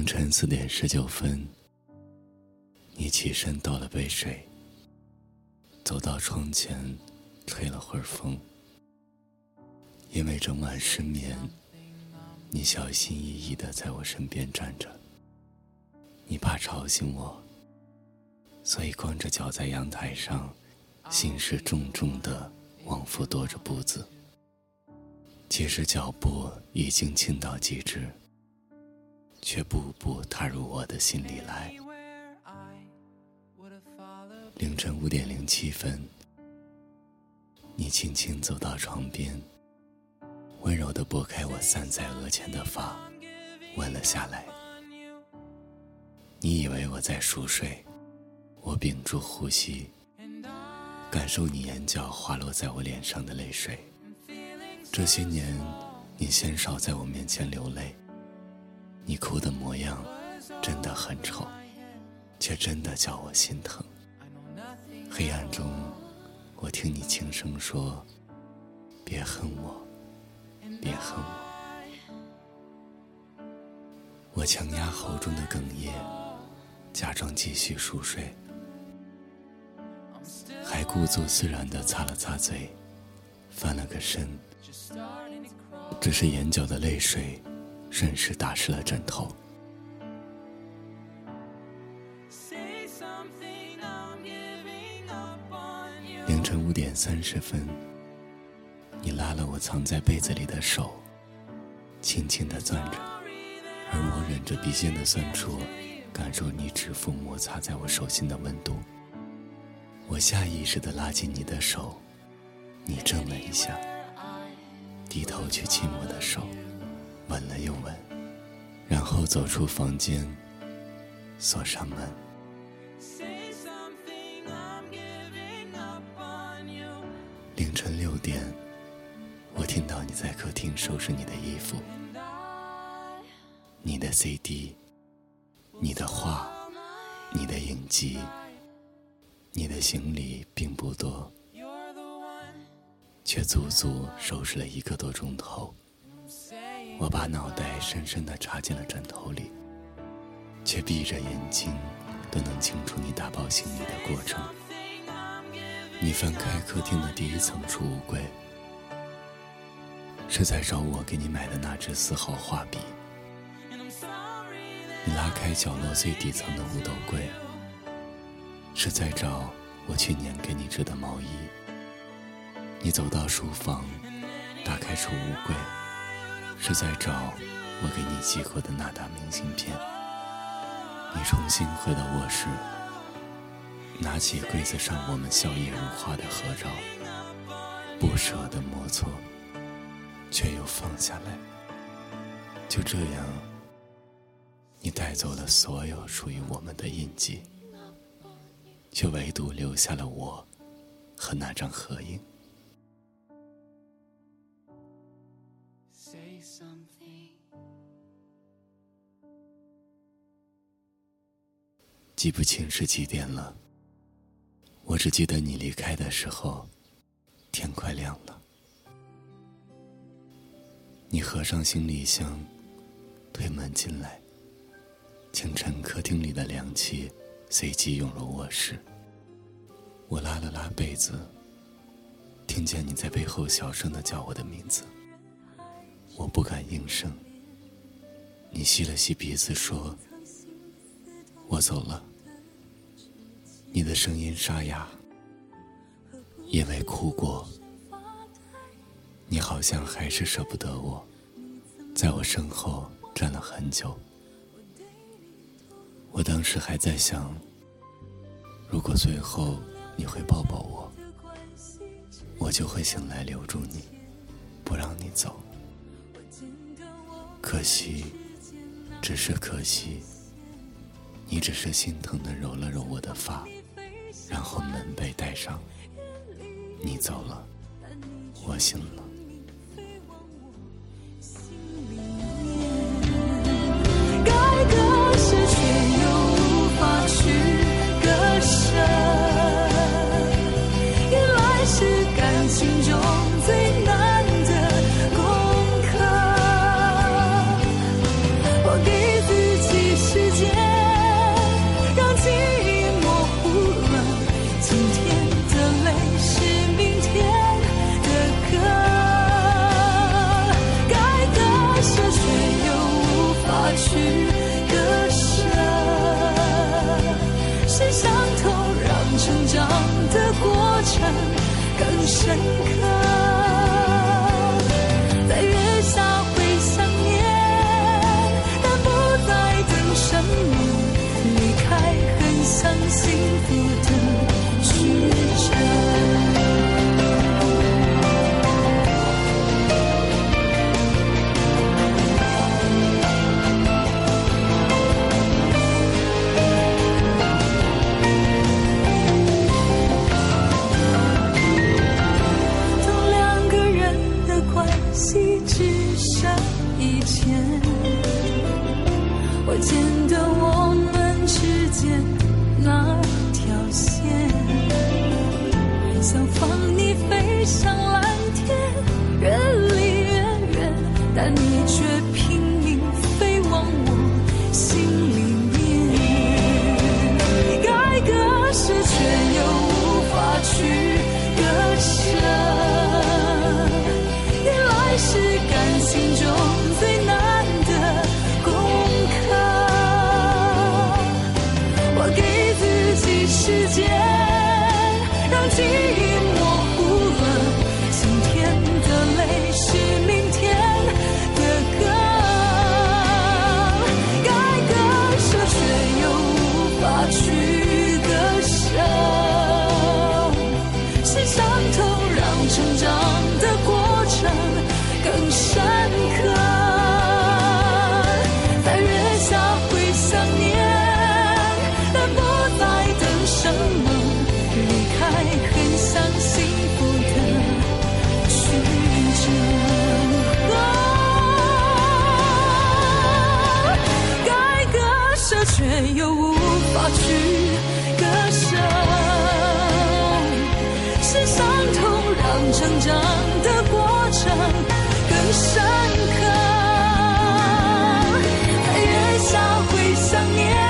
凌晨四点十九分，你起身倒了杯水，走到窗前，吹了会儿风。因为整晚失眠，你小心翼翼的在我身边站着。你怕吵醒我，所以光着脚在阳台上，心事重重的往复踱着步子。其实脚步已经轻到极致。却步步踏入我的心里来。凌晨五点零七分，你轻轻走到床边，温柔地拨开我散在额前的发，吻了下来。你以为我在熟睡，我屏住呼吸，感受你眼角滑落在我脸上的泪水。这些年，你鲜少在我面前流泪。你哭的模样真的很丑，却真的叫我心疼。黑暗中，我听你轻声说：“别恨我，别恨我。”我强压喉中的哽咽，假装继续熟睡，还故作自然地擦了擦嘴，翻了个身，只是眼角的泪水。顺势打湿了枕头。凌晨五点三十分，你拉了我藏在被子里的手，轻轻的攥着，而我忍着鼻尖的酸楚，感受你指腹摩擦在我手心的温度。我下意识的拉紧你的手，你怔了一下，低头去亲我的手。吻了又吻，然后走出房间，锁上门。凌晨六点，我听到你在客厅收拾你的衣服，你的 CD，你的画，你的影集，你的行李并不多，却足足收拾了一个多钟头。我把脑袋深深地插进了枕头里，却闭着眼睛都能清楚你打包行李的过程。你翻开客厅的第一层储物柜，是在找我给你买的那支四号画笔。你拉开角落最底层的五斗柜，是在找我去年给你织的毛衣。你走到书房，打开储物柜。是在找我给你寄过的那沓明信片。你重新回到卧室，拿起柜子上我们笑靥如花的合照，不舍得摩搓，却又放下来。就这样，你带走了所有属于我们的印记，却唯独留下了我和那张合影。记不清是几点了，我只记得你离开的时候，天快亮了。你合上行李箱，推门进来。清晨客厅里的凉气随即涌入卧室。我拉了拉被子，听见你在背后小声的叫我的名字。我不敢应声。你吸了吸鼻子说：“我走了。”你的声音沙哑，因为哭过。你好像还是舍不得我，在我身后站了很久。我当时还在想，如果最后你会抱抱我，我就会醒来留住你，不让你走。可惜，只是可惜，你只是心疼的揉了揉我的发。然后门被带上，你走了，我醒了。去割舍。是伤痛让成长的过程更深刻。让成长的过程更深刻在月下会想念